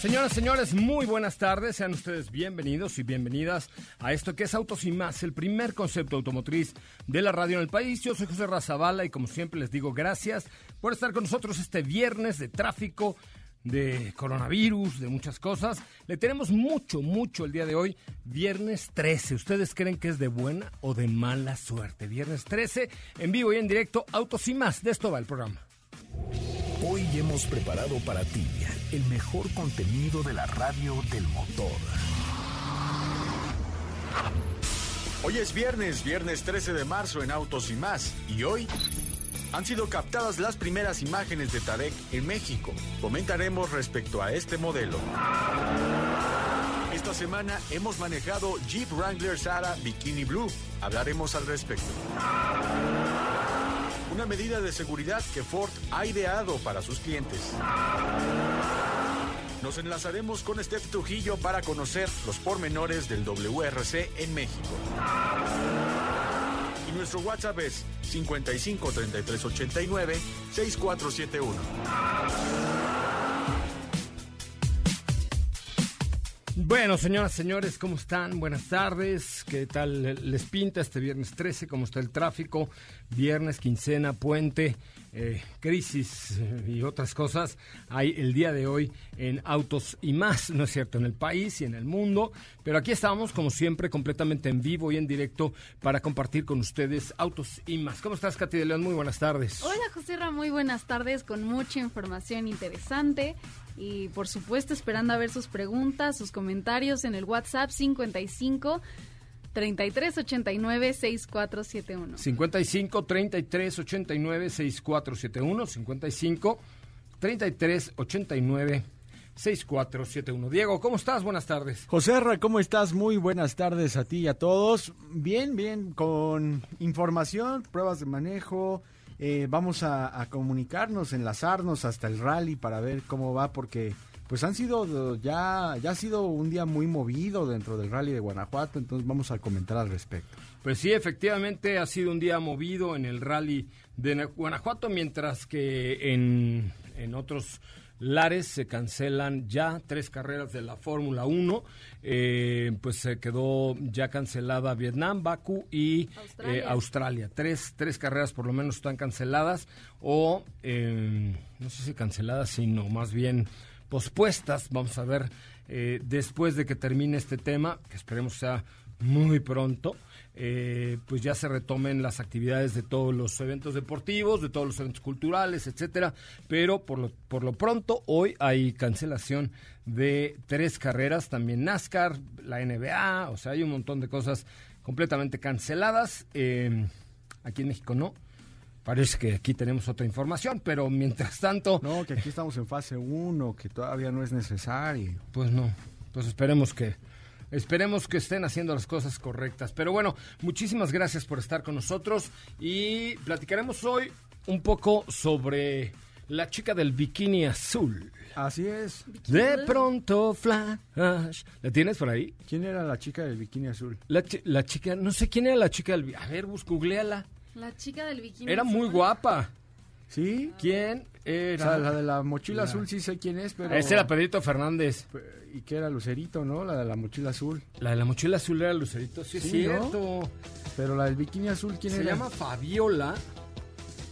Señoras, señores, muy buenas tardes. Sean ustedes bienvenidos y bienvenidas a esto que es Autos y Más, el primer concepto automotriz de la radio en el país. Yo soy José Razabala y como siempre les digo gracias por estar con nosotros este viernes de tráfico, de coronavirus, de muchas cosas. Le tenemos mucho, mucho el día de hoy, viernes 13. ¿Ustedes creen que es de buena o de mala suerte? Viernes 13, en vivo y en directo, Autos y Más. De esto va el programa. Hoy hemos preparado para ti el mejor contenido de la radio del motor. Hoy es viernes, viernes 13 de marzo en Autos y más. Y hoy han sido captadas las primeras imágenes de Tarek en México. Comentaremos respecto a este modelo. Esta semana hemos manejado Jeep Wrangler Sara Bikini Blue. Hablaremos al respecto. Una medida de seguridad que Ford ha ideado para sus clientes. Nos enlazaremos con Steph Trujillo para conocer los pormenores del WRC en México. Y nuestro WhatsApp es 55 33 89 6471. Bueno, señoras, señores, ¿cómo están? Buenas tardes. ¿Qué tal les pinta este viernes 13? ¿Cómo está el tráfico? Viernes, quincena, puente, eh, crisis eh, y otras cosas. Hay el día de hoy en Autos y más, ¿no es cierto? En el país y en el mundo. Pero aquí estamos, como siempre, completamente en vivo y en directo para compartir con ustedes Autos y más. ¿Cómo estás, Katy de León? Muy buenas tardes. Hola, José muy buenas tardes con mucha información interesante y por supuesto esperando a ver sus preguntas, sus comentarios en el WhatsApp 55 33 89 6471. 55 33 89 6471 55 33 89 6471. Diego, ¿cómo estás? Buenas tardes. José R., ¿cómo estás? Muy buenas tardes a ti y a todos. Bien, bien, con información, pruebas de manejo, eh, vamos a, comunicarnos, enlazarnos hasta el rally para ver cómo va, porque pues han sido ya ya ha sido un día muy movido dentro del rally de Guanajuato, entonces vamos a comentar al respecto. Pues sí, efectivamente ha sido un día movido en el rally de Guanajuato, mientras que en, en otros Lares se cancelan ya tres carreras de la Fórmula 1. Eh, pues se quedó ya cancelada Vietnam, Bakú y eh, Australia. Tres, tres carreras por lo menos están canceladas o em, no sé si canceladas, sino más bien pospuestas. Vamos a ver eh, después de que termine este tema, que esperemos sea muy pronto. Eh, pues ya se retomen las actividades de todos los eventos deportivos, de todos los eventos culturales, etcétera. Pero por lo, por lo pronto, hoy hay cancelación de tres carreras, también NASCAR, la NBA, o sea, hay un montón de cosas completamente canceladas. Eh, aquí en México no. Parece que aquí tenemos otra información, pero mientras tanto... No, que aquí estamos en fase 1, que todavía no es necesario. Pues no, pues esperemos que Esperemos que estén haciendo las cosas correctas. Pero bueno, muchísimas gracias por estar con nosotros y platicaremos hoy un poco sobre la chica del bikini azul. Así es. De pronto flash. ¿La tienes por ahí? ¿Quién era la chica del bikini azul? La, chi- la chica, no sé quién era la chica del... A ver, bus, googleala. La chica del bikini. Era muy guapa. ¿Sí? ¿Quién O era? sea, la de la mochila azul sí sé quién es, pero... Ese era Pedrito Fernández. ¿Y qué era Lucerito, no? La de la mochila azul. La de la mochila azul era Lucerito. Sí, es Sí, ¿no? cierto. Pero la del bikini azul, ¿quién Se era? llama Fabiola.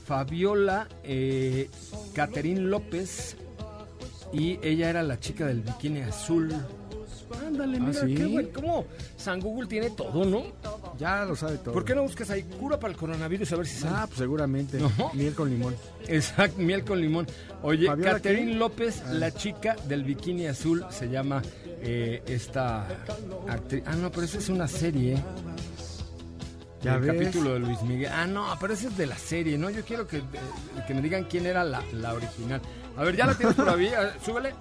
Fabiola eh, Caterín López. Y ella era la chica del bikini azul. Ándale, ¿Ah, mira, sí? qué bueno. ¿Cómo? San Google tiene todo, ¿no? Ya lo sabe todo. ¿Por qué no buscas ahí cura para el coronavirus a ver si sale? Ah, pues seguramente. ¿No? Miel con limón. Exacto, miel con limón. Oye, ¿Fabiola Caterín qué? López, Ah. la chica del bikini azul, se llama eh, esta actriz. Ah, no, pero esa es una serie. Ya el ves. capítulo de Luis Miguel. Ah, no, pero ese es de la serie, ¿no? Yo quiero que, eh, que me digan quién era la, la original. A ver, ya la tienes por ahí. Súbele.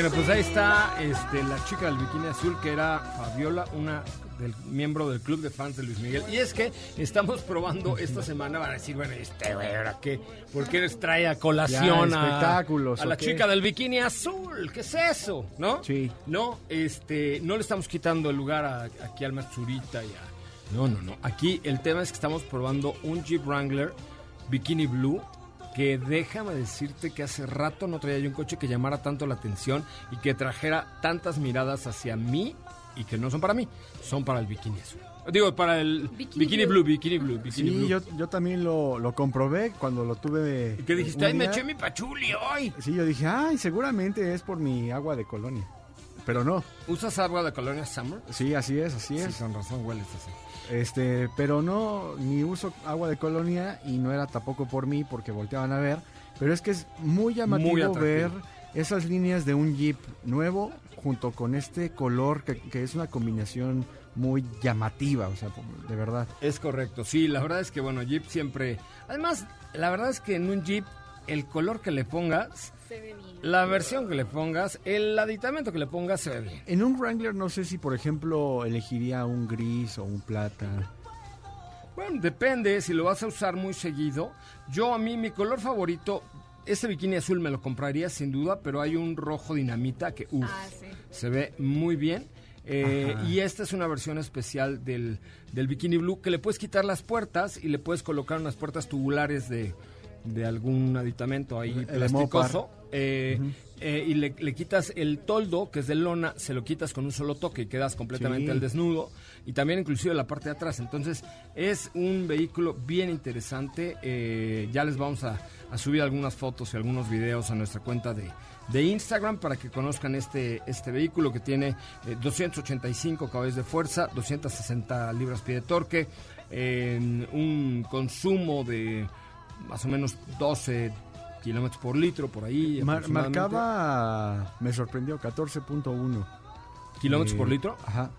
Bueno, pues ahí está este, la chica del bikini azul, que era Fabiola, una del miembro del club de fans de Luis Miguel. Y es que estamos probando esta semana, van a decir, bueno, este güey, ¿ahora qué? ¿Por qué les trae a colación Ya, a, espectáculos, a la chica del bikini azul? ¿Qué es eso? ¿No? Sí. No, este, no le estamos quitando el lugar a- aquí al Matsurita y a... No, no, no. Aquí el tema es que estamos probando un Jeep Wrangler Bikini Blue que déjame decirte que hace rato no traía yo un coche que llamara tanto la atención y que trajera tantas miradas hacia mí y que no son para mí, son para el bikini azul. Digo, para el Bikini bikini, blue. blue. bikini blue, bikini Sí, blue. yo, yo también lo, lo comprobé cuando lo tuve. ¿Y qué dijiste? un Ay, me eché mi pachuli hoy. Sí, yo dije, ay, seguramente es por mi agua de colonia. Pero no. ¿Usas agua de colonia Summer? Sí, así es, así Sí, es. con razón hueles así. Este, pero no, ni uso agua de colonia y no era tampoco por mí porque volteaban a ver. Pero es que es muy llamativo Muy ver esas líneas de un Jeep nuevo junto con este color que, que es una combinación muy llamativa, o sea, de verdad. Es correcto, sí, la verdad es que bueno, Jeep siempre... Además, la verdad es que en un Jeep el color que le pongas, Se ve bien. la versión que le pongas, el aditamento que le pongas se ve bien. En un Wrangler no sé si, por ejemplo, elegiría un gris o un plata. Bueno, depende si lo vas a usar muy seguido. Yo a mí mi color favorito, ese bikini azul me lo compraría sin duda, pero hay un rojo dinamita que uff, Ah, sí. se ve muy bien. Eh, y esta es una versión especial del, del bikini blue que le puedes quitar las puertas y le puedes colocar unas puertas tubulares de, de algún aditamento ahí El plasticoso. Eh, eh, y le, le quitas el toldo, que es de lona, se lo quitas con un solo toque y quedas completamente Sí. al desnudo. Y también inclusive la parte de atrás. Entonces es un vehículo bien interesante. eh, ya les vamos a, a subir algunas fotos y algunos videos a nuestra cuenta de, de Instagram para que conozcan este, este vehículo que tiene eh, 285 caballos de fuerza, 260 libras-pie de torque, un consumo de más o menos 12 kilómetros por litro, por ahí. Mar- aproximadamente. marcaba, me sorprendió, 14.1. kilómetros Eh, por litro. Ajá.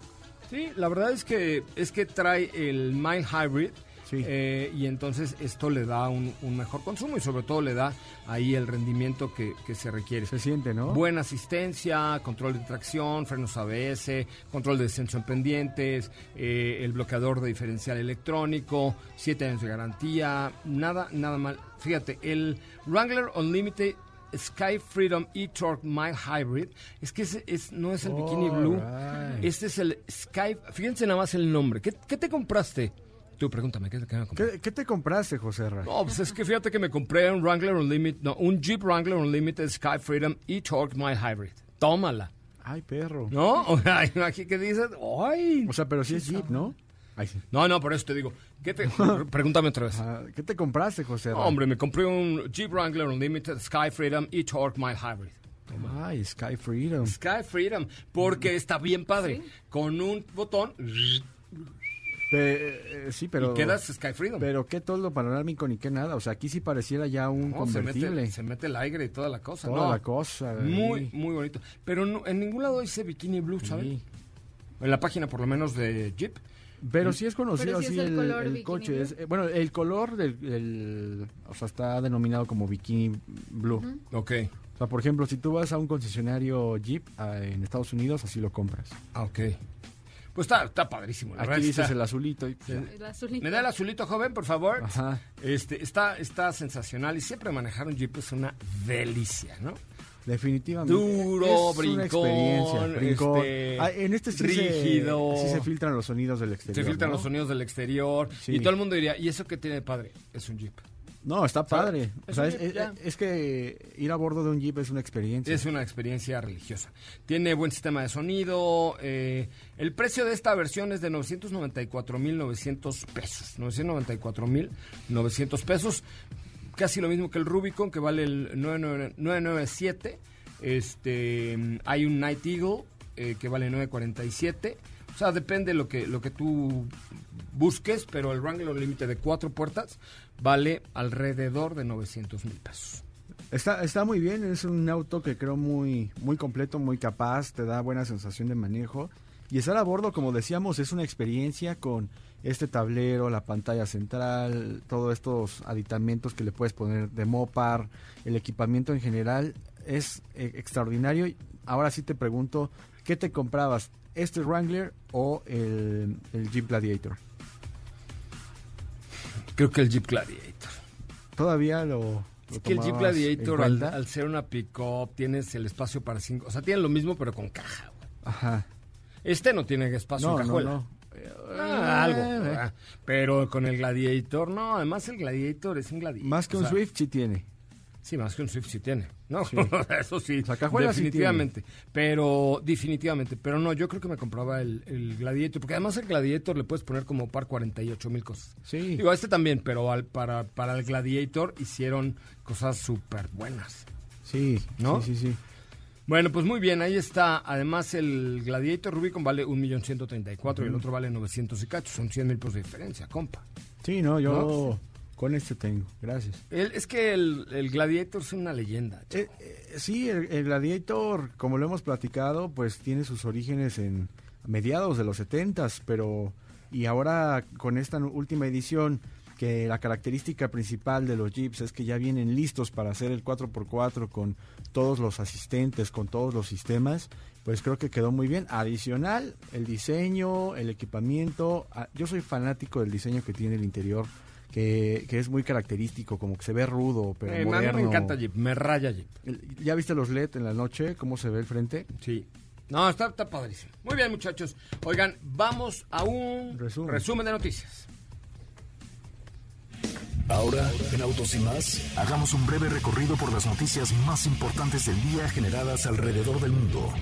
Sí, la verdad es que es que trae el Mind Hybrid. Sí. eh, y entonces esto le da un, un mejor consumo y sobre todo le da ahí el rendimiento que, que se requiere. Se siente, ¿no? Buena asistencia, control de tracción, frenos ABS, control de descenso en pendientes, eh, el bloqueador de diferencial electrónico, 7 años de garantía, nada, nada mal. Fíjate, el Wrangler Unlimited Sky Freedom e-Torque Mild Hybrid, es que ese es, no es el Bikini Blue, Alright. este es el Sky, fíjense nada más el nombre. ¿Qué, qué te compraste? Tú pregúntame, ¿qué, qué me? ¿Qué, qué te compraste, José Ra? No, pues es que fíjate que me compré un Wrangler Unlimited, no, un Jeep Wrangler Unlimited Sky Freedom e-Torque Mild Hybrid. Tómala. Ay, perro. ¿No? O sea, aquí que dices, ¡ay! O sea, pero sí es Jeep, ¿no? Ay, sí. No, no, por eso te digo. ¿qué te, pregúntame otra vez. Ah, ¿Qué te compraste, José Ra? Hombre, me compré un Jeep Wrangler Unlimited Sky Freedom e-Torque Mild Hybrid. Ay, Sky Freedom. Sky Freedom, porque está bien padre. Con un botón Pe- eh, sí, pero... y quedas Sky Freedom. Pero qué todo panorámico ni qué nada. O sea, aquí sí pareciera ya un No, se, convertible. mete, se mete el aire y toda la cosa. Toda no, la cosa. Muy, muy bonito. Pero no- en ningún lado dice Bikini Blue, ¿sabes? Sí. En la página, por lo menos, de Jeep. Pero sí es conocido así el el, el coche. Es- eh, bueno, el color del... del- o sea, está denominado como bikini blue. Ok. O sea, por ejemplo, si tú vas a un concesionario Jeep ah, en Estados Unidos, así lo compras. Ah, ok. Pues está, está padrísimo. la Aquí verdad dices está- el azulito y... pues, El azulito. ¿Me da el azulito, joven, por favor? Ajá. Este, está, está sensacional y siempre manejar un Jeep es una delicia, ¿no? Definitivamente. Duro, es una brincón, experiencia. brincón. este, Ah, en este sí rígido. Se, sí se filtran los sonidos del exterior. Se filtran ¿no? los sonidos del exterior Sí. y todo el mundo diría, ¿y eso qué tiene de padre? Es un Jeep. No, está padre. O Es sea, es, que ir a bordo de un Jeep es una experiencia. Es una experiencia religiosa. Tiene buen sistema de sonido. eh, el precio de esta versión es de 994.900 pesos. 994.900 pesos. Casi lo mismo que el Rubicon, que vale el 99 997. Este, hay un Night Eagle, eh, que vale 947. O sea, depende lo que, lo que tú busques, pero el Wrangler Límite de cuatro puertas vale alrededor de 900 mil pesos. Está, está muy bien, es un auto que creo muy, muy completo, muy capaz, te da buena sensación de manejo. Y estar a bordo, como decíamos, es una experiencia con este tablero, la pantalla central, todos estos aditamentos que le puedes poner de Mopar, el equipamiento en general es eh, extraordinario. Ahora sí te pregunto, ¿qué te comprabas? ¿Este Wrangler o el Jeep Gladiator? Creo que el Jeep Gladiator. Todavía lo... lo Es que el Jeep Gladiator, al, al ser una pick-up, tienes el espacio para cinco. O sea, tiene lo mismo, pero con caja. güey. Ajá. Este no tiene espacio No, en no, cajuela. no. Ah, algo. Eh, ¿verdad? Pero con el Gladiator, no. Además, el Gladiator es un Gladiator. Más que o un sea, Swift sí tiene. Sí, más que un Swift sí tiene. No, Sí. eso sí. Definitivamente. pero, definitivamente. Pero no, yo creo que me compraba el, el Gladiator. Porque además el Gladiator le puedes poner como par 48 mil cosas. Sí. Digo, este también, pero al, para, para el Gladiator hicieron cosas súper buenas. Sí, ¿No? sí, sí, sí. Bueno, pues muy bien, ahí está. Además, el Gladiator Rubicon vale 1.134.000 y el otro vale 900 y cacho. Son 100 mil pesos de diferencia, compa. Sí, no, yo ¿No? Con este tengo. Gracias. El- es que el, el Gladiator es una leyenda. Eh, eh, sí, el, el Gladiator, como lo hemos platicado, pues tiene sus orígenes en mediados de los 70 pero y ahora con esta última edición que la característica principal de los Jeeps es que ya vienen listos para hacer el 4x4 con todos los asistentes, con todos los sistemas, pues creo que quedó muy bien. Adicional, el diseño, el equipamiento, ah, yo soy fanático del diseño que tiene el interior, que, que es muy característico, como que se ve rudo, pero Eh, a mí moderno. me encanta Jeep, me raya Jeep. ¿Ya viste los LED en la noche? ¿Cómo se ve el frente? Sí. No, está, está padrísimo. Muy bien, muchachos. Oigan, vamos a un Resumen. resumen de noticias. Ahora, en Autos y más, hagamos un breve recorrido por las noticias más importantes del día generadas alrededor del mundo.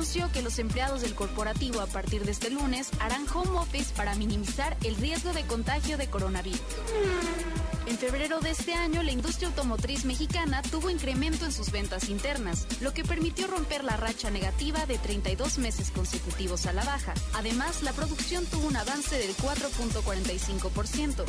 Anunció que los empleados del corporativo a partir de este lunes harán home office para minimizar el riesgo de contagio de coronavirus. En febrero de este año, la industria automotriz mexicana tuvo incremento en sus ventas internas, lo que permitió romper la racha negativa de 32 meses consecutivos a la baja. Además, la producción tuvo un avance del 4.45%.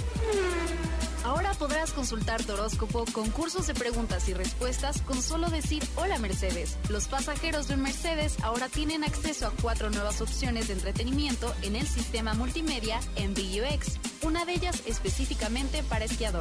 Ahora podrás consultar tu horóscopo, concursos de preguntas y respuestas con solo decir hola Mercedes. Los pasajeros de un Mercedes ahora tienen acceso a cuatro nuevas opciones de entretenimiento en el sistema multimedia MBUX, una de ellas específicamente para esquiadores.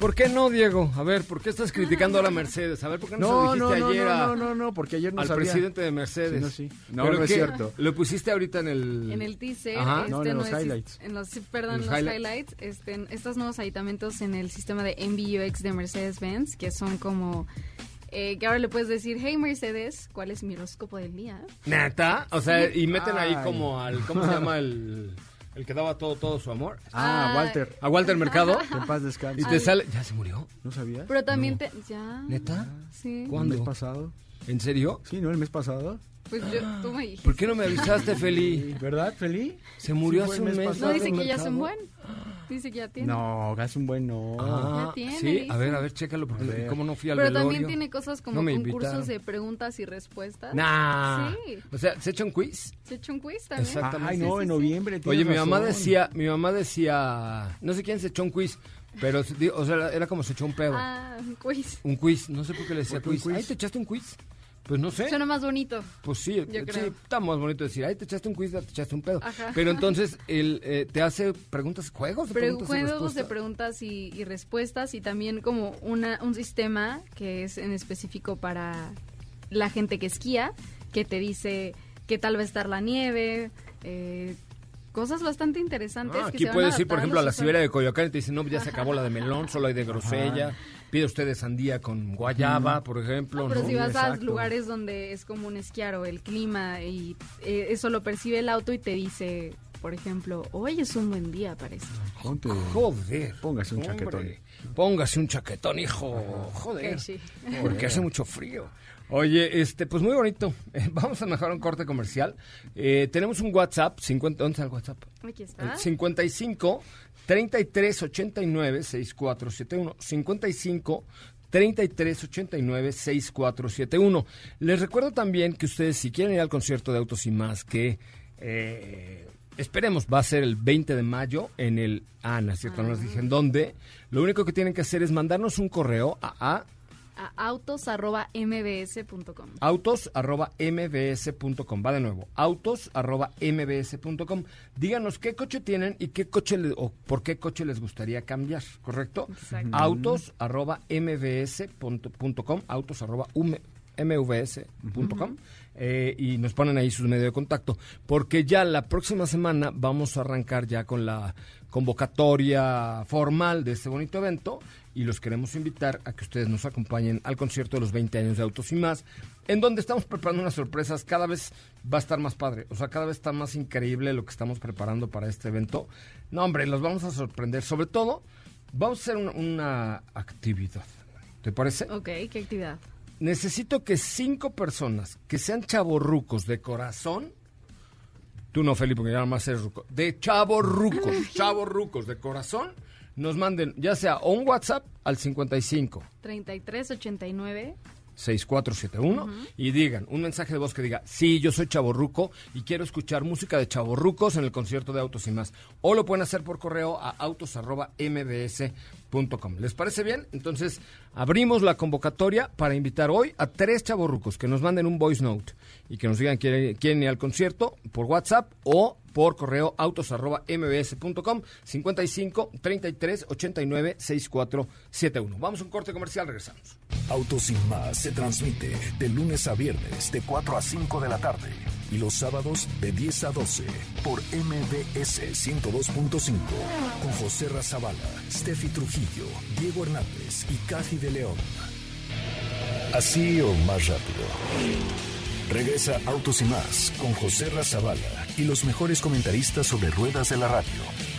¿Por qué no, Diego? A ver, ¿por qué estás criticando a la Mercedes? A ver, ¿por qué no, No, se lo no, dijiste no, ayer no, a- no, no, no, porque ayer no al sabía. presidente de Mercedes? Sí, no, sí. No, ¿Pero no es cierto. Lo pusiste ahorita en el... En el teaser, Ajá. este, No, en los highlights. En los, perdón, En los, los highlights. highlights, este, estos nuevos aditamentos en el sistema de MBUX de Mercedes-Benz, que son como... eh, que ahora le puedes decir, hey Mercedes, ¿cuál es mi horóscopo del día? ¿Neta? O sea, y meten ahí Ay. como al... ¿Cómo se llama el...? El que daba todo, todo su amor. Ah, Ah. Walter. A Walter Mercado. Que en paz descanse. Y te sale. ¿Ya se murió? ¿No sabías? Pero también te... Ya. ¿Neta? Sí. ¿El ¿Cuándo? mes pasado? ¿En serio? Sí, ¿no? El mes pasado. Pues yo, tú me dijiste. ¿Por qué no me avisaste, Feli? ¿Verdad, Feli? Se murió Sí, hace el un mes mes. pasado. No, dice que ya Mercado. buen. Dice que ya tiene. No, hace un buen no. Ah, Ya tiene, sí, dice. a ver, a ver, chécalo, porque ver. cómo no fui al Pero velorio. también tiene cosas como No concursos invitaron. de preguntas y respuestas. Nah. Sí. O sea, ¿se echa un quiz? Se echó un quiz también. Exactamente. Ay, no, Sí, en sí, noviembre. Oye, mi mamá decía, mi mamá decía, no sé quién se echó un quiz, pero, o sea, era como se echó un pedo. Ah, un quiz. Un quiz, no sé por qué le decía ¿Por qué un quiz. quiz? Ay, ¿te echaste un quiz? Pues no sé. Suena más bonito. Pues sí, Yo sí, creo. está más bonito decir, ay, te echaste un quiz, te echaste un pedo. Ajá. Pero entonces, él eh, te hace preguntas, juegos de Pre- preguntas y juegos de respuestas? preguntas y, y respuestas y también como una, un sistema que es en específico para la gente que esquía, que te dice qué tal va a estar la nieve, eh, cosas bastante interesantes. Ah, que aquí van puedes ir, por ejemplo, a la Siberia de Coyoacán y te dicen, no, ya se acabó la de melón, solo hay de grosella. Pide usted de sandía con guayaba, por ejemplo, No, ¿no? pero si vas a Exacto. lugares donde es común esquiar o el clima y eh, eso lo percibe el auto y te dice, por ejemplo, hoy es un buen día para esto. Ponte. Joder. Póngase un hombre. chaquetón. Póngase un chaquetón, hijo. Joder. Sí. Porque hace mucho frío. Oye, este, pues muy bonito. Vamos a mejorar un corte comercial. Eh, tenemos un WhatsApp, 50, ¿dónde está el WhatsApp? Aquí El está. 55 33 89 6471. 55 33 89 6471. Les recuerdo también que ustedes, si quieren ir al concierto de Autos y Más, que eh, esperemos va a ser el 20 de mayo en el. Ah, es cierto, no les dije en dónde. Lo único que tienen que hacer es mandarnos un correo a, a A autos.mbs.com. autos.mbs.com. Va de nuevo, autos.mbs.com. Díganos qué coche tienen y qué coche le- o por qué coche les gustaría cambiar, ¿correcto? Exacto. Autos.mbs.com, autos.mvs.com. eh, y nos ponen ahí sus medios de contacto, porque ya la próxima semana vamos a arrancar ya con la convocatoria formal de este bonito evento y los queremos invitar a que ustedes nos acompañen al concierto de los 20 años de Autos y más, en donde estamos preparando unas sorpresas, cada vez va a estar más padre, o sea, cada vez está más increíble lo que estamos preparando para este evento. No, hombre, los vamos a sorprender, sobre todo vamos a hacer una, una actividad, ¿te parece? Ok, ¿qué actividad? Necesito que cinco personas que sean chavorrucos de corazón, tú no, Felipe, porque ya nada más eres ruco, de chavorrucos, chavorrucos de corazón, nos manden ya sea o un WhatsApp al 55 3389 6471 y digan un mensaje de voz que diga, sí, yo soy chaborruco y quiero escuchar música de chaborrucos en el concierto de Autos y más. O lo pueden hacer por correo a autos.mbs.com. ¿Les parece bien? Entonces, abrimos la convocatoria para invitar hoy a tres chaborrucos que nos manden un voice note y que nos digan quieren, quieren ir al concierto por WhatsApp o por correo autos.mbs.com 55 33 89 6471. Vamos a un corte comercial, regresamos. Autos sin más se transmite de lunes a viernes de 4 a 5 de la tarde y los sábados de 10 a 12 por MBS 102.5 con José Razabala, Steffi Trujillo, Diego Hernández y Cathy de León. Así o más rápido. Regresa Autos y más con José Razabala y los mejores comentaristas sobre ruedas de la radio.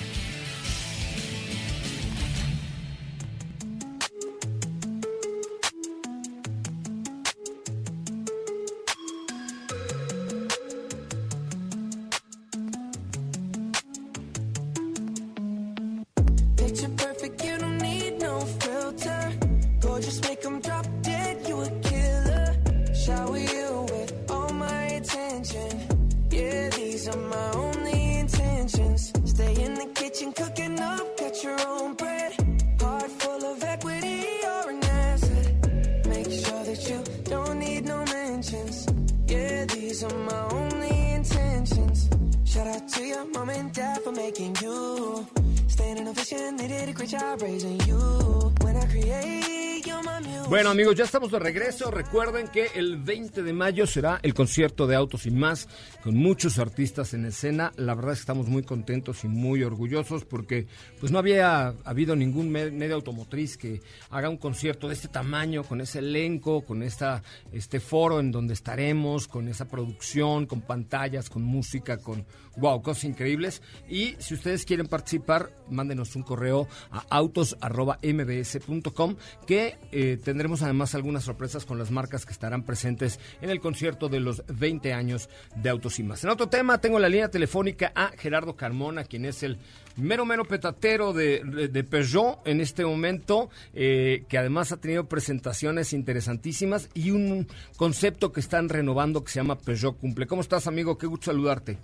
Amigos, ya estamos de regreso. Recuerden que el 20 de mayo será el concierto de Autos y más, con muchos artistas en escena. La verdad es que estamos muy contentos y muy orgullosos porque pues no había habido ningún me- medio automotriz que haga un concierto de este tamaño, con ese elenco, con este foro en donde estaremos, con esa producción, con pantallas, con música, con wow, cosas increíbles. Y si ustedes quieren participar, mándenos un correo a autos.mbs.com que eh, tendremos además algunas sorpresas con las marcas que estarán presentes en el concierto de los 20 años de Autos y más. En otro tema, tengo la línea telefónica a Gerardo Carmona, quien es el mero mero petatero de, Peugeot en este momento, eh, que además ha tenido presentaciones interesantísimas y un concepto que están renovando que se llama Peugeot Cumple. ¿Cómo estás, amigo? Qué gusto saludarte.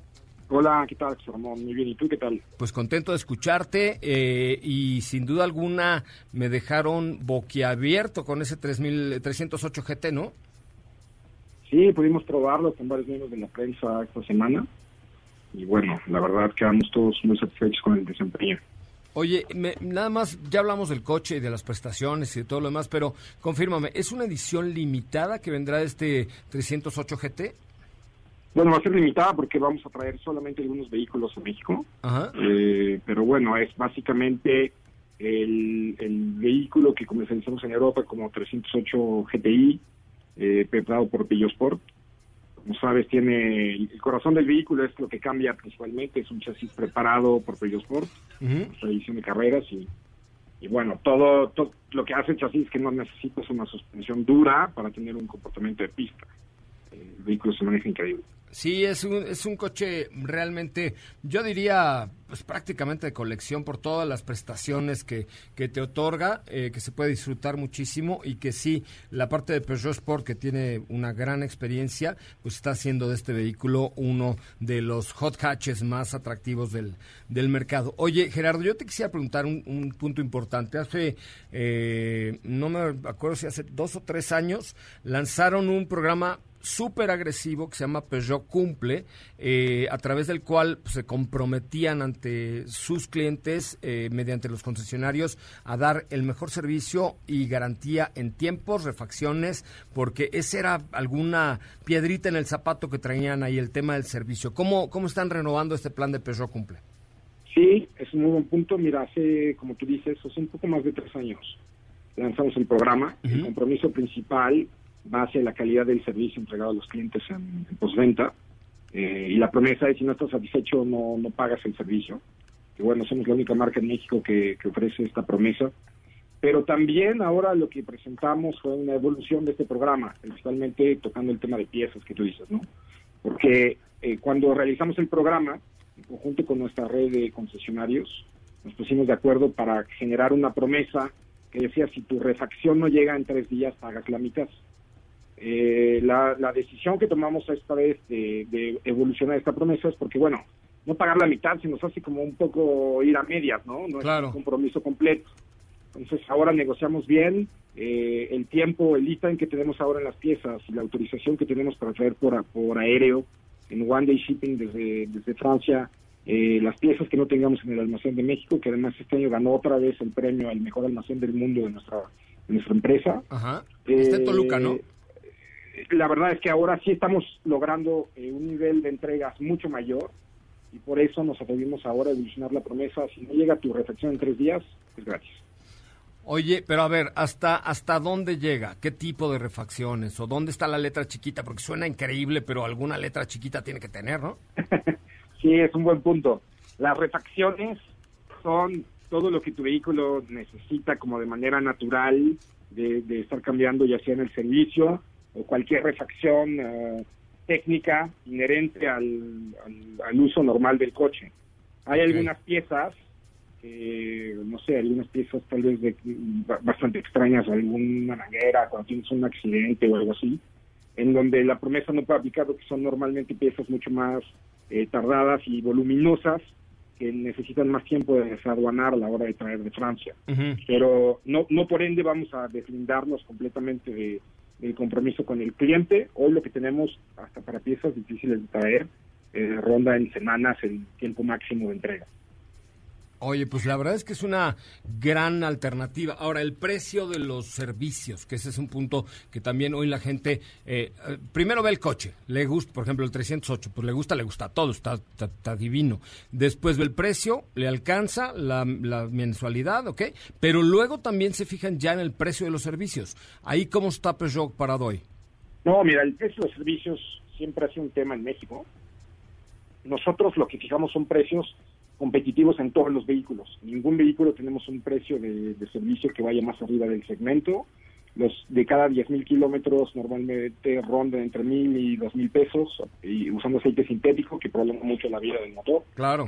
Hola, ¿qué tal, Ramón? Muy bien, ¿y tú qué tal? Pues contento de escucharte eh, y sin duda alguna me dejaron boquiabierto con ese 3308 GT, ¿no? Sí, pudimos probarlo con varios miembros de la prensa esta semana y bueno, la verdad quedamos todos muy satisfechos con el desempeño. Oye, me- nada más, ya hablamos del coche y de las prestaciones y de todo lo demás, pero confírmame, ¿es una edición limitada que vendrá este 308 GT? Bueno, va a ser limitada porque vamos a traer solamente algunos vehículos a México, Ajá. eh, pero bueno, es básicamente el, el vehículo que comercializamos en Europa como 308 GTI, eh, preparado por Peugeot Sport. Como sabes, tiene el corazón del vehículo es lo que cambia principalmente, es un chasis preparado por Peugeot Sport. Ujú. nuestra edición de carreras y, y bueno, todo, todo lo que hace el chasis que no necesitas una suspensión dura para tener un comportamiento de pista. El vehículo se maneja increíble. Sí, es un, es un coche realmente, yo diría, pues prácticamente de colección por todas las prestaciones que, que te otorga, eh, que se puede disfrutar muchísimo y que sí, la parte de Peugeot Sport, que tiene una gran experiencia, pues está haciendo de este vehículo uno de los hot hatches más atractivos del, del mercado. Oye, Gerardo, yo te quisiera preguntar un, un punto importante. Hace, eh, no me acuerdo si hace dos o tres años, lanzaron un programa súper agresivo que se llama Peugeot Cumple, eh, a través del cual pues, se comprometían ante sus clientes, eh, mediante los concesionarios, a dar el mejor servicio y garantía en tiempos, refacciones, porque esa era alguna piedrita en el zapato que traían ahí el tema del servicio. ¿Cómo, cómo están renovando este plan de Peugeot Cumple? Sí, es un muy buen punto. Mira, hace, como tú dices, hace un poco más de tres años lanzamos el programa. El compromiso principal va hacia la calidad del servicio entregado a los clientes en, en postventa. Eh, y la promesa es, si no estás satisfecho, no, no pagas el servicio. Que bueno, somos la única marca en México que, que ofrece esta promesa. Pero también ahora lo que presentamos fue una evolución de este programa, principalmente tocando el tema de piezas que tú dices, ¿no? Porque eh, cuando realizamos el programa, en conjunto con nuestra red de concesionarios, nos pusimos de acuerdo para generar una promesa que decía, si tu refacción no llega en tres días, pagas la mitad. Eh, la, la decisión que tomamos esta vez de, de evolucionar esta promesa es porque, bueno, no pagar la mitad se nos hace como un poco ir a medias, ¿no? No Claro. es un compromiso completo. Entonces ahora negociamos bien eh, el tiempo, el time que tenemos ahora en las piezas y la autorización que tenemos para traer por, por aéreo en one day shipping desde, desde Francia, eh, las piezas que no tengamos en el almacén de México, que además este año ganó otra vez el premio al mejor almacén del mundo de nuestra, de nuestra empresa. Ajá. Está en Eh, Toluca, ¿no? La verdad es que ahora sí estamos logrando eh, un nivel de entregas mucho mayor y por eso nos atrevimos ahora a evolucionar la promesa. Si no llega tu refacción en tres días, es gratis. Oye, pero a ver, ¿hasta, ¿hasta dónde llega? ¿Qué tipo de refacciones? ¿O dónde está la letra chiquita? Porque suena increíble, pero alguna letra chiquita tiene que tener, ¿no? Sí, es un buen punto. Las refacciones son todo lo que tu vehículo necesita como de manera natural de, de estar cambiando, ya sea en el servicio o cualquier refacción eh, técnica inherente al, al- al uso normal del coche. Hay Ok. algunas piezas, que, no sé, algunas piezas tal vez de, ba- bastante extrañas, alguna manguera, cuando tienes un accidente o algo así, en donde la promesa no puede aplicar porque son normalmente piezas mucho más eh, tardadas y voluminosas que necesitan más tiempo de desaduanar a la hora de traer de Francia. Pero no, no por ende vamos a deslindarnos completamente de- del compromiso con el cliente. Hoy lo que tenemos, hasta para piezas difíciles de traer, eh, ronda en semanas el tiempo máximo de entrega. Oye, pues la verdad es que es una gran alternativa. Ahora, el precio de los servicios, que ese es un punto que también hoy la gente, eh, eh, primero ve el coche, le gusta, por ejemplo, el 308, pues le gusta, le gusta todo, está, está, está divino. Después ve el precio, le alcanza la, mensualidad, ¿ok? Pero luego también se fijan ya en el precio de los servicios. Ahí, ¿cómo está Peugeot parado hoy? No, mira, el precio de los servicios siempre ha sido un tema en México. Nosotros lo que fijamos son precios competitivos en todos los vehículos. Ningún vehículo tenemos un precio de, de servicio que vaya más arriba del segmento. Los de cada 10.000 kilómetros normalmente rondan entre mil y dos mil pesos y usando aceite sintético que prolonga mucho la vida del motor. Claro.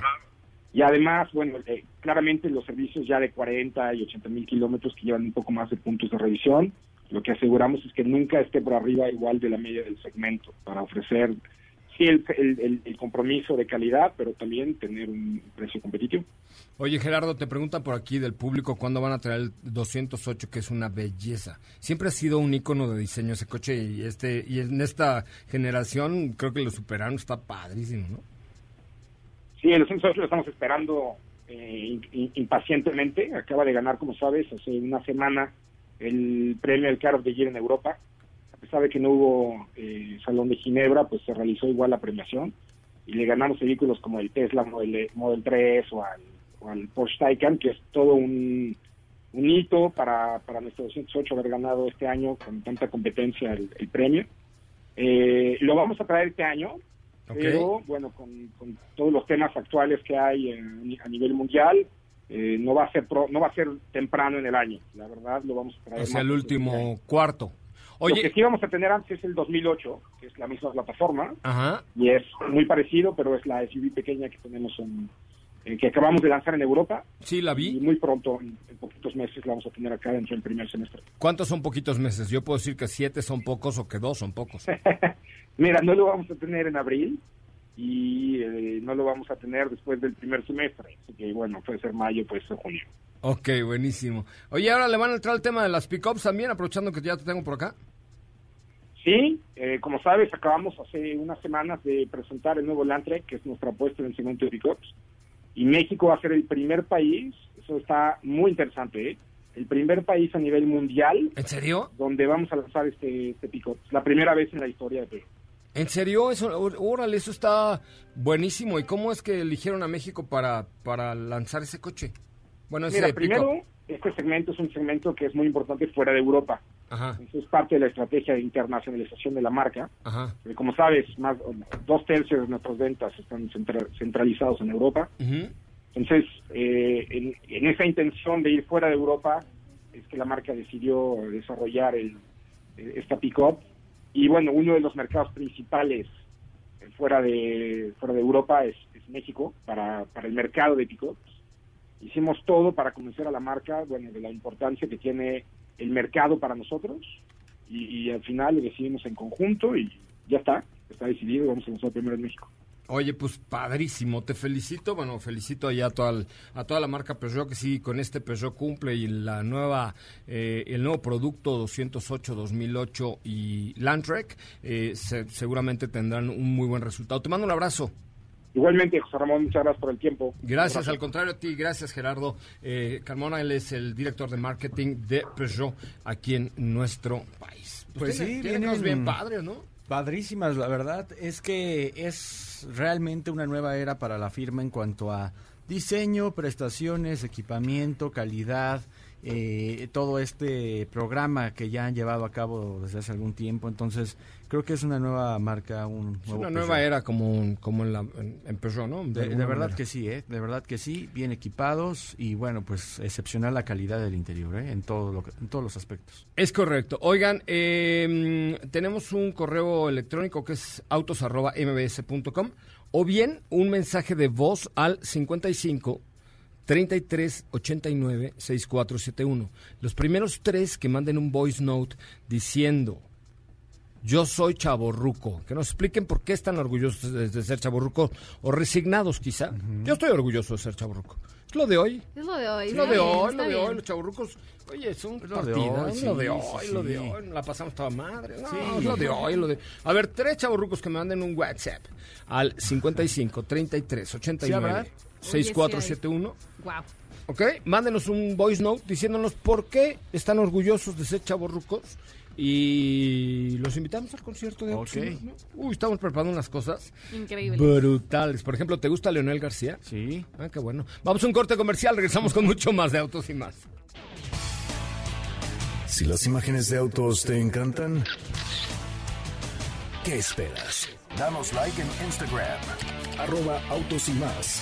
Y además, bueno, eh, claramente los servicios ya de 40 y 80 mil kilómetros que llevan un poco más de puntos de revisión, lo que aseguramos es que nunca esté por arriba igual de la media del segmento para ofrecer sí el, el- compromiso de calidad, pero también tener un precio competitivo. Oye, Gerardo, te preguntan por aquí del público cuándo van a traer el 208, que es una belleza. Siempre ha sido un icono de diseño ese coche y este y en esta generación creo que lo superaron, está padrísimo, ¿no? Sí, el 208 lo estamos esperando eh, impacientemente. Acaba de ganar, como sabes, hace una semana el premio del Car of the Year en Europa. Pesar de que no hubo eh, Salón de Ginebra, pues se realizó igual la premiación y le ganamos vehículos como el Tesla Model, Model 3 o al, o al Porsche Taycan, que es todo un, un hito para, para nuestro 208 haber ganado este año con tanta competencia el, el premio. Eh, lo vamos a traer este año, pero bueno, con, con todos los temas actuales que hay en- a nivel mundial, eh, no va a ser pro- no va a ser temprano en el año. La verdad, lo vamos a traer. Más el este último cuarto. Lo que sí vamos a tener antes es el 2008, que es la misma plataforma, ajá. y es muy parecido, pero es la SUV pequeña que tenemos en, que acabamos de lanzar en Europa, Sí, la y vi. muy pronto, en, en poquitos meses, la vamos a tener acá dentro del primer semestre. ¿Cuántos son poquitos meses? Yo puedo decir que siete son pocos o que dos son pocos. Mira, no lo vamos a tener en abril y eh, no lo vamos a tener después del primer semestre. Así que, bueno, puede ser mayo, puede ser junio. Ok, buenísimo. Oye, ahora le van a entrar al tema de las pickups también, aprovechando que ya te tengo por acá. Sí, eh, como sabes, acabamos hace unas semanas de presentar el nuevo Landtrek, que es nuestra apuesta en el segmento de pickups. Y México va a ser el primer país, eso está muy interesante, ¿eh? el primer país a nivel mundial ¿En serio? donde vamos a lanzar este, este pickup. La primera vez en la historia de Perú. ¿En serio? Eso, órale, eso está buenísimo. ¿Y cómo es que eligieron a México para, para lanzar ese coche? Bueno, Mira, primero, este segmento es un segmento que es muy importante fuera de Europa. Ajá, Eso es parte de la estrategia de internacionalización de la marca. ajá. Porque como sabes, más dos tercios de nuestras ventas están centra- centralizados en Europa. Entonces, eh, en, en esa intención de ir fuera de Europa, es que la marca decidió desarrollar el, esta pick-up. Y bueno, uno de los mercados principales eh, fuera de fuera de Europa es, es México, para, para el mercado de pick-ups. Hicimos todo para convencer a la marca, bueno, de la importancia que tiene el mercado para nosotros. Y, al final lo decidimos en conjunto y ya está, está decidido, vamos a lanzar primero en México. Oye, pues padrísimo, te felicito, bueno, felicito allá a toda, a toda la marca Peugeot que sí, con este Peugeot cumple y la nueva, eh, el nuevo producto 208, 2008 y Landtrek eh, se- seguramente tendrán un muy buen resultado. Te mando un abrazo. Igualmente, José Ramón, muchas gracias por el tiempo. Gracias, al contrario a ti, gracias Gerardo eh, Carmona, él es el director de marketing de Peugeot aquí en nuestro país. Pues tiene- sí, tiene vienen- bien padres, ¿no? Padrísimas, la verdad es que es realmente una nueva era para la firma en cuanto a diseño, prestaciones, equipamiento, calidad, eh, todo este programa que ya han llevado a cabo desde hace algún tiempo. Entonces, creo que es una nueva marca, un Es nuevo una Peugeot. nueva era como, como en, la, en, Peugeot, ¿no? De, verdad manera. que sí, ¿eh? De verdad que sí, bien equipados y bueno, pues excepcional la calidad del interior, ¿eh? En, todo lo que- en todos los aspectos. Es correcto. Oigan, eh, tenemos un correo electrónico que es autos.mbs.com o bien un mensaje de voz al 55 33 89 6471. Los primeros tres que manden un voice note diciendo Yo soy chaborruco. Que nos expliquen por qué están orgullosos de, de ser chaborrucos o resignados quizá. Yo estoy orgulloso de ser chaborruco. Es lo de hoy. Es lo de hoy. Es lo de hoy, lo de hoy. Los chaburrucos, oye, son Es lo sí, de hoy, sí, lo de sí. hoy. La pasamos toda madre. No, Sí. es lo de hoy, lo de A ver, tres chaburrucos que me manden un WhatsApp al 55 33 89 habrá? 6471. Guau. ¿Ok? Mándenos un voice note diciéndonos por qué están orgullosos de ser chavorrucos y los invitamos al concierto de Autos Ok. y Más, ¿no? Uy, estamos preparando unas cosas Increíble. brutales. Por ejemplo, ¿te gusta Leonel García? Sí. Ah, qué bueno. Vamos a un corte comercial, regresamos con mucho más de Autos y Más. Si las imágenes de autos te encantan, ¿qué esperas? Danos like en Instagram, arroba autos y más.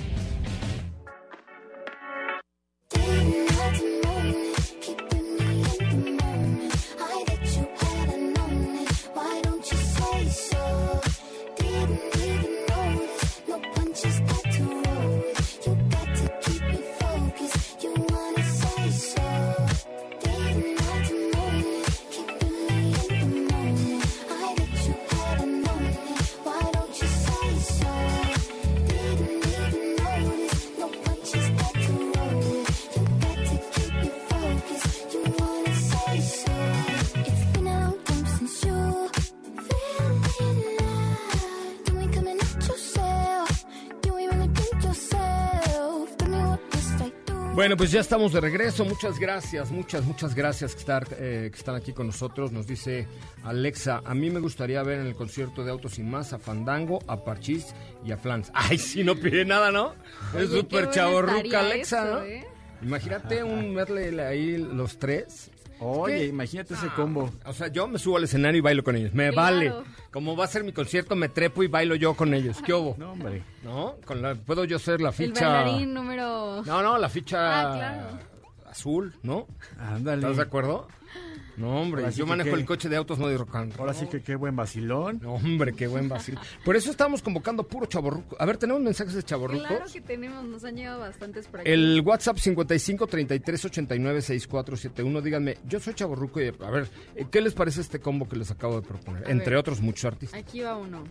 Bueno, pues ya estamos de regreso. Muchas gracias, muchas, muchas gracias que, estar, eh, que están aquí con nosotros. Nos dice Alexa, a mí me gustaría ver en el concierto de Autos Sin Más a Fandango, a Parchís y a Flans. Ay, si no pide nada, ¿no? Es Oye, súper chavorruca Alexa, eso, ¿no? ¿eh? Imagínate un medley ahí los tres. Oye, ¿Qué? imagínate ese Ah, combo. O sea, yo me subo al escenario y bailo con ellos. Me Claro. vale. Como va a ser mi concierto, me trepo y bailo yo con ellos. ¿Qué hubo? No, hombre. ¿No? Con la, puedo yo ser la El ficha. bailarín número... No, no, la ficha Ah, claro. azul, ¿no? Ándale. ¿Estás de acuerdo? No, hombre, yo manejo el coche de autos no de rock and roll. Ahora sí que qué buen vacilón. No, hombre, qué buen vacil. Por eso estamos convocando puro chaborruco. A ver, tenemos mensajes de chaborrucos. Claro que tenemos, nos han llegado bastantes por aquí. El WhatsApp 55 33 89 6471. Díganme, yo soy chaborruco y a ver, eh, ¿qué les parece este combo que les acabo de proponer? A Entre ver. otros muchos artistas. Aquí va uno.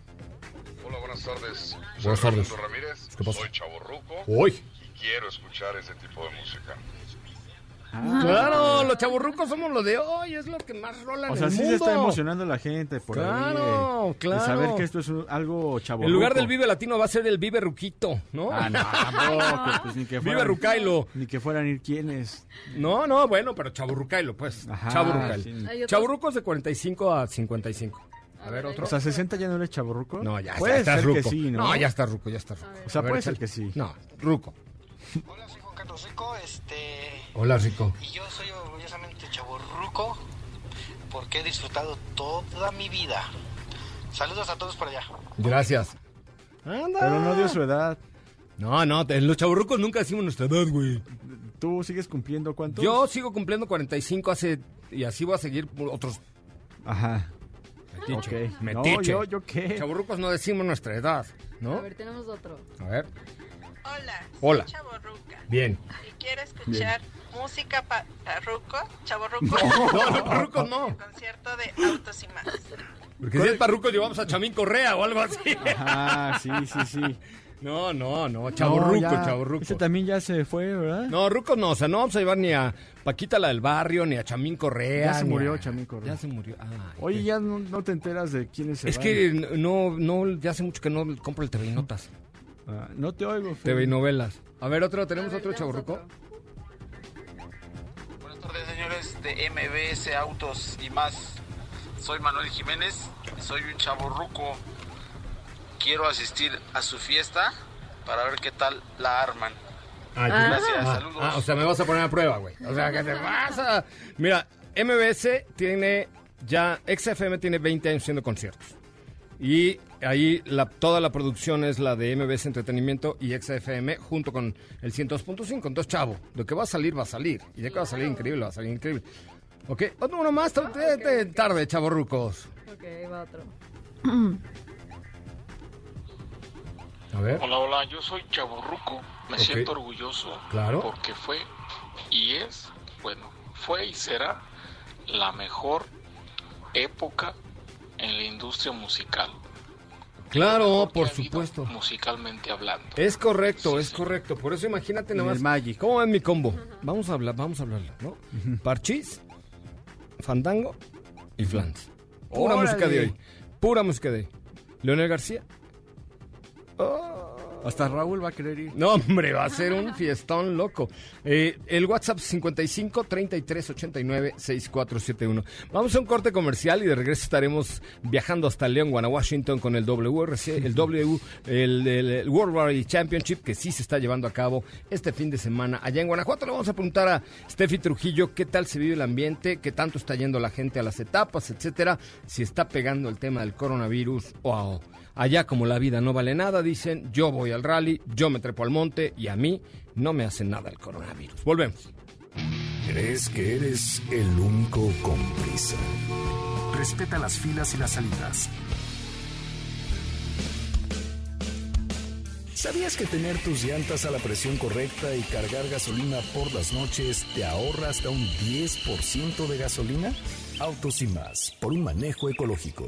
Hola, buenas tardes. Soy Buenas tardes. Ramírez. ¿Qué pasa? Soy chaborruco ¡Uy! y quiero escuchar ese tipo de música. Claro, los chaborrucos somos lo de hoy, es lo que más rola en O sea, el sí mundo. se está emocionando la gente por ahí. Claro, de- claro. De saber que esto es un- algo chavo. En lugar del Vive Latino va a ser el Vive Ruquito, ¿no? Ah, no, tampoco. Pues ni que Vive fueran, Rucailo. Ni que fueran ir quienes. No, no, bueno, pero chaburrucailo, pues. Ajá, Chaburrucailo. sí. Chaburrucos de 45 a 55. A, ver, otro. O sea, 60 ya no eres chaborruco. no, ya, Puede ya estás ser ruco. que sí, ¿no? ya está ruco, ya está ruco. O sea, A ver, puede ser que sí. No, ruco. Hola, soy Juan Carlos Rico, este, Hola, rico. y yo soy orgullosamente chaborruco porque he disfrutado toda mi vida. Saludos a todos por allá. Gracias. Anda. Pero no dio su edad. No, no, en los chaburrucos nunca decimos nuestra edad, güey. ¿Tú sigues cumpliendo cuántos? Yo sigo cumpliendo 45 hace... Y así voy a seguir por otros... Ajá. Metiche. Ok. Metiche. No, yo, yo qué. Chaburrucos no decimos nuestra edad, ¿no? A ver, tenemos otro. A ver. Hola, Hola. soy Chaborruca Bien. y quiero escuchar música para Ruco, Chaborruco, No, parrucos no. el concierto de Autos y Más. Porque si es parrucos llevamos a Chamín Correa o algo así. Ajá, sí, sí, sí. No, no, no, chaburruco, No, ya. chaburruco. Ese también ya se fue, ¿verdad? No, rucos no, o sea, no vamos a llevar ni a Paquita la del barrio, ni a Chamín Correa. Ya se murió a- Chamín Correa. Ya se murió. Ah, Oye, ya no, no te enteras de quiénes se Es van. que no, no, ya hace mucho que no compro el TV y Notas, Ah, no te oigo. TV y Novelas. A ver, otro, ¿tenemos ver, otro tenemos chaburruco? De MBS Autos y más. Soy Manuel Jiménez, soy un chaborruco. Quiero asistir a su fiesta para ver qué tal la arman. Ah, Gracias, ah, saludos. ah, o sea, me vas a poner a prueba, güey. O sea, ¿qué te pasa? Mira, MBS tiene ya, XFM tiene 20 años haciendo conciertos. Y ahí la, toda la producción es la de MBS Entretenimiento y XFM junto con el 102.5. Entonces, chavo, de que va a salir, va a salir. Y de que va a salir increíble, va a salir increíble. Ok, otro uno más, t- t- tarde, chavorrucos. Ok, va otro. A ver. Hola, hola, yo soy Chaburruco. Me siento orgulloso. Claro. Porque fue y es, bueno, fue y será la mejor época en la industria musical. Claro, por supuesto. Musicalmente hablando. Es correcto, es correcto. Por eso imagínate nomás. el Magic. ¿Cómo ven mi combo? Vamos a hablar, vamos a hablarlo, ¿no? Parchís, Fandango y Flans. Pura Órale. música de hoy. Pura música de hoy. Leonel García. Hasta Raúl va a querer ir. No, hombre, va a ser un fiestón loco. Eh, el WhatsApp 55 33 89 6471. Vamos a un corte comercial y de regreso estaremos viajando hasta León, Washington con el WRC, el W, el, World Rally Championship que sí se está llevando a cabo este fin de semana allá en Guanajuato. Le vamos a preguntar a Steffi Trujillo qué tal se vive el ambiente, qué tanto está yendo la gente a las etapas, etcétera, si está pegando el tema del coronavirus o a- Allá como la vida no vale nada, dicen, yo voy al rally, yo me trepo al monte y a mí no me hace nada el coronavirus. Volvemos. ¿Crees que eres el único con prisa? Respeta las filas y las salidas. ¿Sabías que tener tus llantas a la presión correcta y cargar gasolina por las noches te ahorra hasta un 10% de gasolina? Autos y más, por un manejo ecológico.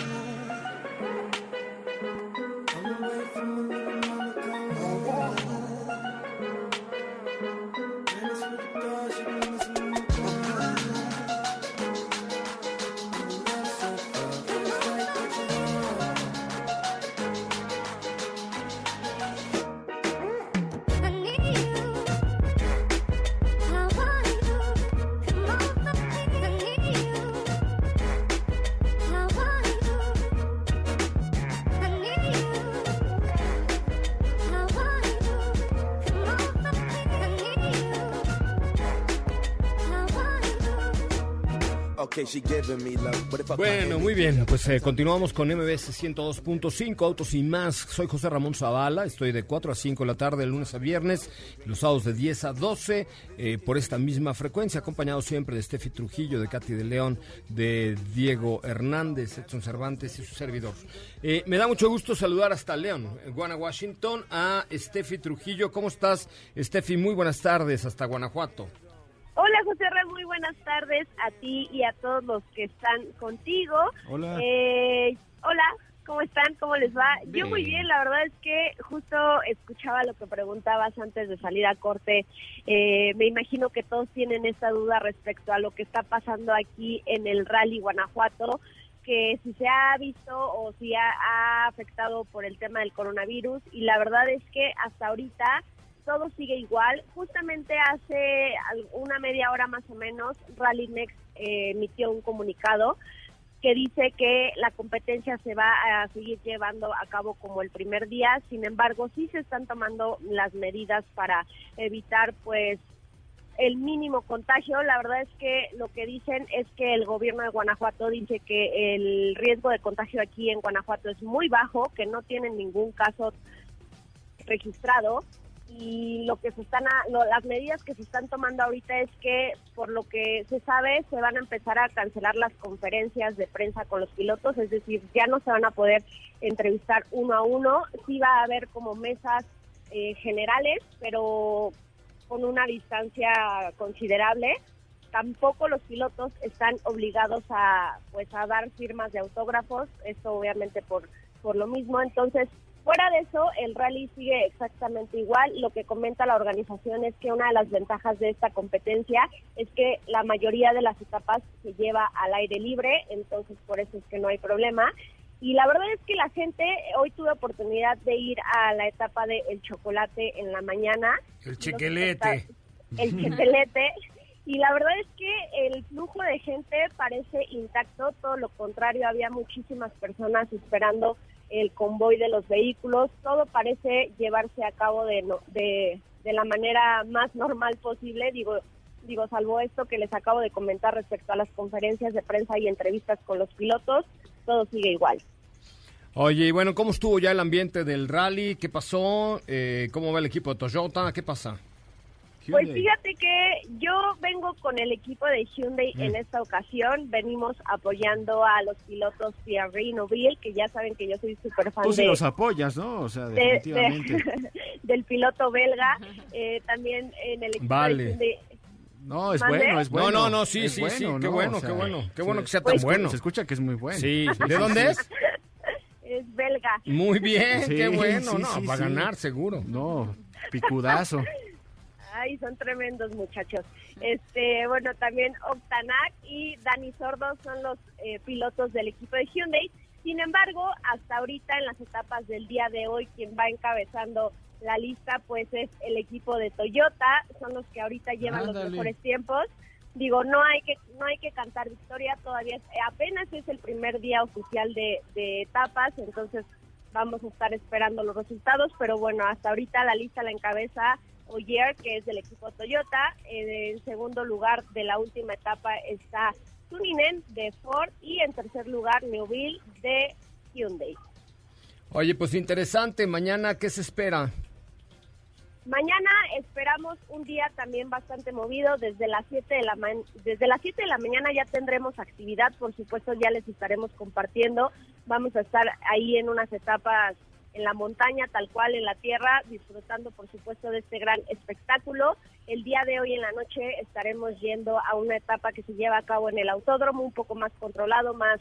Bueno, muy bien, pues eh, continuamos con MBS 102.5, Autos y más. Soy José Ramón Zavala, estoy de 4 a 5 de la tarde, de lunes a viernes, los sábados de 10 a 12, eh, por esta misma frecuencia, acompañado siempre de Steffi Trujillo, de Katy de León, de Diego Hernández, Edson Cervantes y su servidor. Eh, me da mucho gusto saludar hasta León, Guana, Washington, a Steffi Trujillo. ¿Cómo estás, Steffi? Muy buenas tardes, hasta Guanajuato. Hola José Ra, muy buenas tardes a ti y a todos los que están contigo. Hola. Eh, hola, ¿cómo están? ¿Cómo les va? Yo muy bien, la verdad es que justo escuchaba lo que preguntabas antes de salir a corte. Eh, me imagino que todos tienen esta duda respecto a lo que está pasando aquí en el Rally Guanajuato que si se ha visto o si ha, ha afectado por el tema del coronavirus y la verdad es que hasta ahorita todo sigue igual. Justamente hace una media hora más o menos, Rally Next eh, emitió un comunicado que dice que la competencia se va a seguir llevando a cabo como el primer día. Sin embargo, sí se están tomando las medidas para evitar, pues, el mínimo contagio. La verdad es que lo que dicen es que el gobierno de Guanajuato dice que el riesgo de contagio aquí en Guanajuato es muy bajo, que no tienen ningún caso registrado y lo que se están a- lo- las medidas que se están tomando ahorita es que por lo que se sabe se van a empezar a cancelar las conferencias de prensa con los pilotos es decir ya no se van a poder entrevistar uno a uno. Sí va a haber como mesas eh, generales pero con una distancia considerable. Tampoco los pilotos están obligados a pues a dar firmas de autógrafos esto obviamente por por lo mismo. Entonces Fuera de eso, el rally sigue exactamente igual. Lo que comenta la organización es que una de las ventajas de esta competencia es que la mayoría de las etapas se lleva al aire libre, entonces por eso es que no hay problema. Y la verdad es que la gente, hoy tuve oportunidad de ir a la etapa de El Chocolate en la mañana. El chequelete. El chequelete. y la verdad es que el flujo de gente parece intacto, todo lo contrario, había muchísimas personas esperando el convoy de los vehículos, todo parece llevarse a cabo de, de, de la manera más normal posible, digo, digo, salvo esto que les acabo de comentar respecto a las conferencias de prensa y entrevistas con los pilotos, todo sigue igual. Oye, y bueno, ¿cómo estuvo ya el ambiente del rally? ¿Qué pasó? Eh, ¿Cómo va el equipo de Toyota? ¿Qué pasa? Pues fíjate que yo vengo con el equipo de Hyundai Mm. en esta ocasión. Venimos apoyando a los pilotos Thierry y que ya saben que yo soy súper fan Tú sí de, los apoyas, ¿no? O sea, de- definitivamente. de- del piloto belga. Eh, también en el equipo Vale. de Hyundai. No, es bueno, es bueno. No, no, no, sí, Es sí, sí, qué ¿no? bueno, O sea, qué bueno, qué bueno que sea se- tan bueno. Se escucha que es muy bueno. Sí, ¿de dónde es? Es belga. Muy bien, Sí, qué bueno, sí, no, sí, va a sí. ganar seguro. No, picudazo. Ay, son tremendos muchachos. Este, bueno, también Octanac y Dani Sordo son los eh, pilotos del equipo de Hyundai. Sin embargo, hasta ahorita en las etapas del día de hoy, quien va encabezando la lista, pues es el equipo de Toyota. Son los que ahorita llevan los mejores tiempos. Digo, no hay que no hay que cantar victoria todavía. es- apenas es el primer día oficial de, de etapas, entonces vamos a estar esperando los resultados. Pero bueno, hasta ahorita la lista la encabeza Oyer, que es del equipo Toyota. En segundo lugar de la última etapa está Tuninen de Ford y en tercer lugar Neuville de Hyundai. Oye, pues interesante, mañana, ¿qué se espera? Mañana esperamos un día también bastante movido desde las 7 de la ma- desde las 7 de la mañana ya tendremos actividad, por supuesto ya les estaremos compartiendo. Vamos a estar ahí en unas etapas en la montaña, tal cual en la tierra, disfrutando por supuesto de este gran espectáculo. El día de hoy en la noche estaremos yendo a una etapa que se lleva a cabo en el autódromo, un poco más controlado, más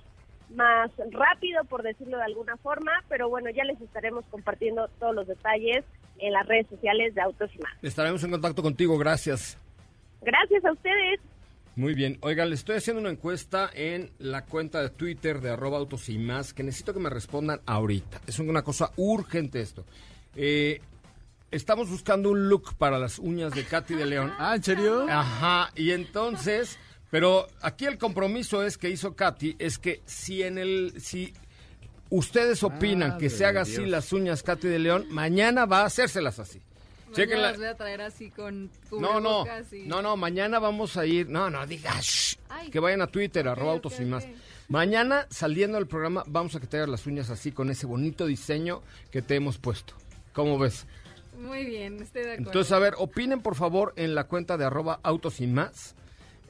más rápido, por decirlo de alguna forma, pero bueno, ya les estaremos compartiendo todos los detalles en las redes sociales de Autos y Más. Estaremos en contacto contigo, gracias. Gracias a ustedes. Muy bien. Oiga, le estoy haciendo una encuesta en la cuenta de Twitter de arroba autos y más que necesito que me respondan ahorita. Es una cosa urgente esto. Eh, estamos buscando un look para las uñas de Katy de León. Ah, ¿en serio? Ajá. Y entonces, pero aquí el compromiso es que hizo Katy es que si en el si ustedes opinan que se haga así Dios. las uñas Katy de León, mañana va a hacérselas así. Chéquenla. las voy a traer así con No, no, y- no, no, mañana vamos a ir, no, no, diga, shh, Ay. que vayan a Twitter, arroba autos y más. Mañana, saliendo del programa, vamos a que te hagas las uñas así, con ese bonito diseño que te hemos puesto. ¿Cómo ves? Muy bien, estoy de acuerdo. Entonces, a ver, opinen por favor en la cuenta de arroba autos y más.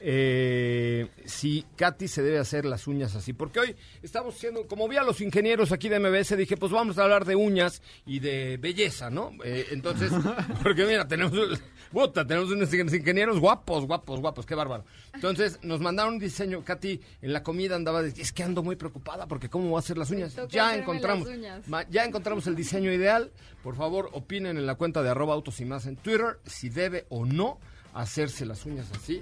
Eh, si Katy se debe hacer las uñas así, porque hoy estamos siendo, como vi a los ingenieros aquí de MBS, dije, pues vamos a hablar de uñas y de belleza, ¿no? Eh, entonces, porque mira, tenemos, puta, tenemos unos ingenieros guapos, guapos, guapos, qué bárbaro. Entonces, nos mandaron un diseño, Katy en la comida andaba, de, es que ando muy preocupada porque cómo voy a hacer las uñas. Ya encontramos, las uñas. Ma- ya encontramos el diseño ideal. Por favor, opinen en la cuenta de arroba autos y más en Twitter si debe o no hacerse las uñas así.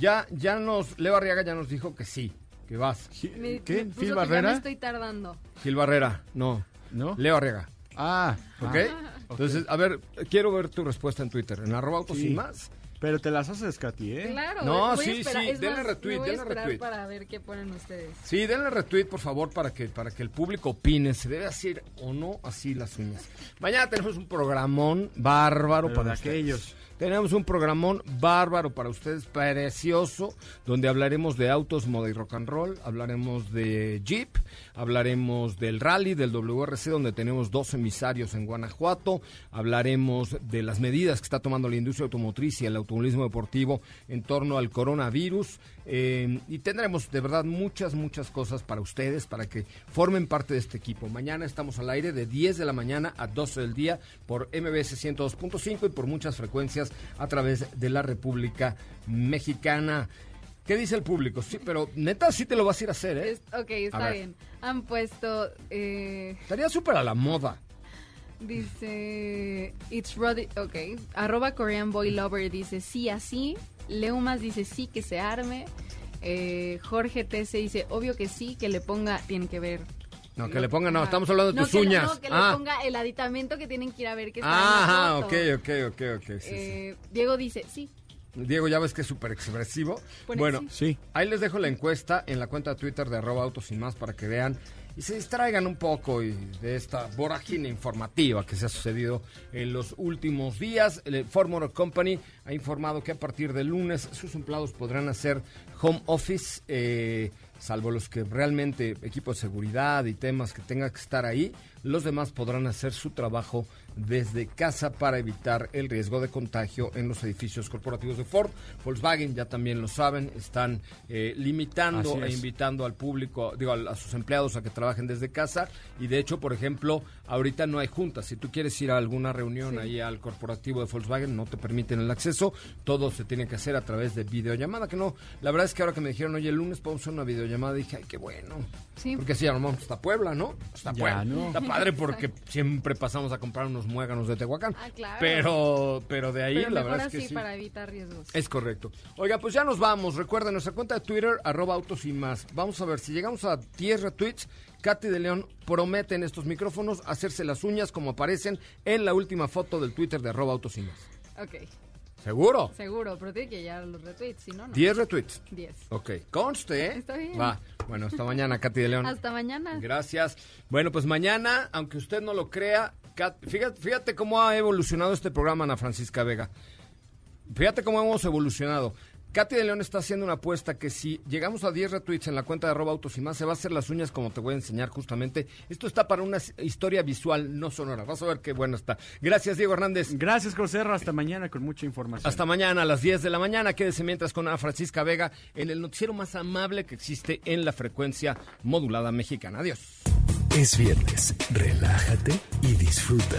Ya, ya nos, Leo Arriaga ya nos dijo que sí, que vas. Me- ¿Qué? me puso ¿Phil que Barrera? Ya me estoy tardando. Gil Barrera, no. ¿No? Leo Arriaga. Ah, ¿Ok? ah, ok. Entonces, a ver, quiero ver tu respuesta en Twitter, en arroba autos Sí. y más. Pero te las haces, Katy, ¿eh? Claro, No, voy a sí, esperar- sí, es denle más, retweet, me voy a denle esperar retweet. para ver qué ponen ustedes. Sí, denle retweet, por favor, para que, para que el público opine. ¿Se debe hacer o no así las uñas? Mañana tenemos un programón bárbaro Pero para ustedes. aquellos. Tenemos un programón bárbaro para ustedes, precioso, donde hablaremos de autos, moda y rock and roll, hablaremos de Jeep, hablaremos del rally, del WRC, donde tenemos dos emisarios en Guanajuato, hablaremos de las medidas que está tomando la industria automotriz y el automovilismo deportivo en torno al coronavirus, eh, y tendremos de verdad muchas, muchas cosas para ustedes, para que formen parte de este equipo. Mañana estamos al aire de 10 de la mañana a 12 del día por MBS 102.5 y por muchas frecuencias a través de la República Mexicana. ¿Qué dice el público? Sí, pero neta sí te lo vas a ir a hacer, ¿eh? Ok, está bien. Han puesto, eh, Estaría súper a la moda. dice, it's Roddy, ok, arroba Korean Boy Lover dice sí así, Leumas dice sí que se arme, eh, Jorge TC dice obvio que sí, que le ponga, tiene que ver. No, que le pongan, no, estamos hablando de No, tus le- uñas. no, que ah, le ponga el aditamento que tienen que ir a ver que está Ajá, en la ok, foto. ok, ok, ok. sí. Eh, Diego dice sí. Diego ya ves que es súper expresivo. Pone Bueno, sí. ahí les dejo la encuesta en la cuenta de Twitter de arroba autos y más para que vean y se distraigan un poco y de esta vorágine informativa que se ha sucedido en los últimos días. El Ford Motor Company ha informado que a partir del lunes sus empleados podrán hacer home office, eh, salvo los que realmente equipo de seguridad y temas que tengan que estar ahí. Los demás podrán hacer su trabajo desde casa para evitar el riesgo de contagio en los edificios corporativos de Ford. Volkswagen, ya también lo saben, están eh, limitando e invitando al público, digo, a, a sus empleados a que trabajen desde casa. Y de hecho, por ejemplo, ahorita no hay juntas. Si tú quieres ir a alguna reunión ahí al corporativo de Volkswagen, no te permiten el acceso. Todo se tiene que hacer a través de videollamada. Que no, la verdad es que ahora que me dijeron, oye, el lunes podemos hacer una videollamada, dije, ay, qué bueno. Sí. Porque si ya nos vamos hasta Puebla, ¿no? Hasta Ya, Puebla. ¿no? Está padre porque siempre pasamos a comprar unos muéganos de Tehuacán. Ah, claro. Pero, pero de ahí, Pero la mejor verdad es que sí. para evitar riesgos. Es correcto. Oiga, pues ya nos vamos. Recuerden nuestra cuenta de Twitter, arroba autos y más. Vamos a ver, si llegamos a 10 retweets, Katy de León promete en estos micrófonos hacerse las uñas como aparecen en la última foto del Twitter de arroba autos y más. Ok, ¿Seguro? seguro, pero tiene que llegar los retweets, si no, no. 10 retweets. 10. Ok, conste, ¿eh? Está bien. Va. Bueno, hasta mañana, Katy de León. Hasta mañana. Gracias. Bueno, pues mañana, aunque usted no lo crea, Kat- fíjate, fíjate cómo ha evolucionado este programa, Ana Francisca Vega. Fíjate cómo hemos evolucionado. Katy de León está haciendo una apuesta que si llegamos a 10 retweets en la cuenta de arroba autos y más, se va a hacer las uñas como te voy a enseñar justamente. Esto está para una historia visual, no sonora. Vas a ver qué bueno está. Gracias, Diego Hernández. Gracias, José. Hasta mañana con mucha información. Hasta mañana a las 10 de la mañana. Quédese mientras con Ana Francisca Vega en el noticiero más amable que existe en la frecuencia modulada mexicana. Adiós. Es viernes, relájate y disfruta.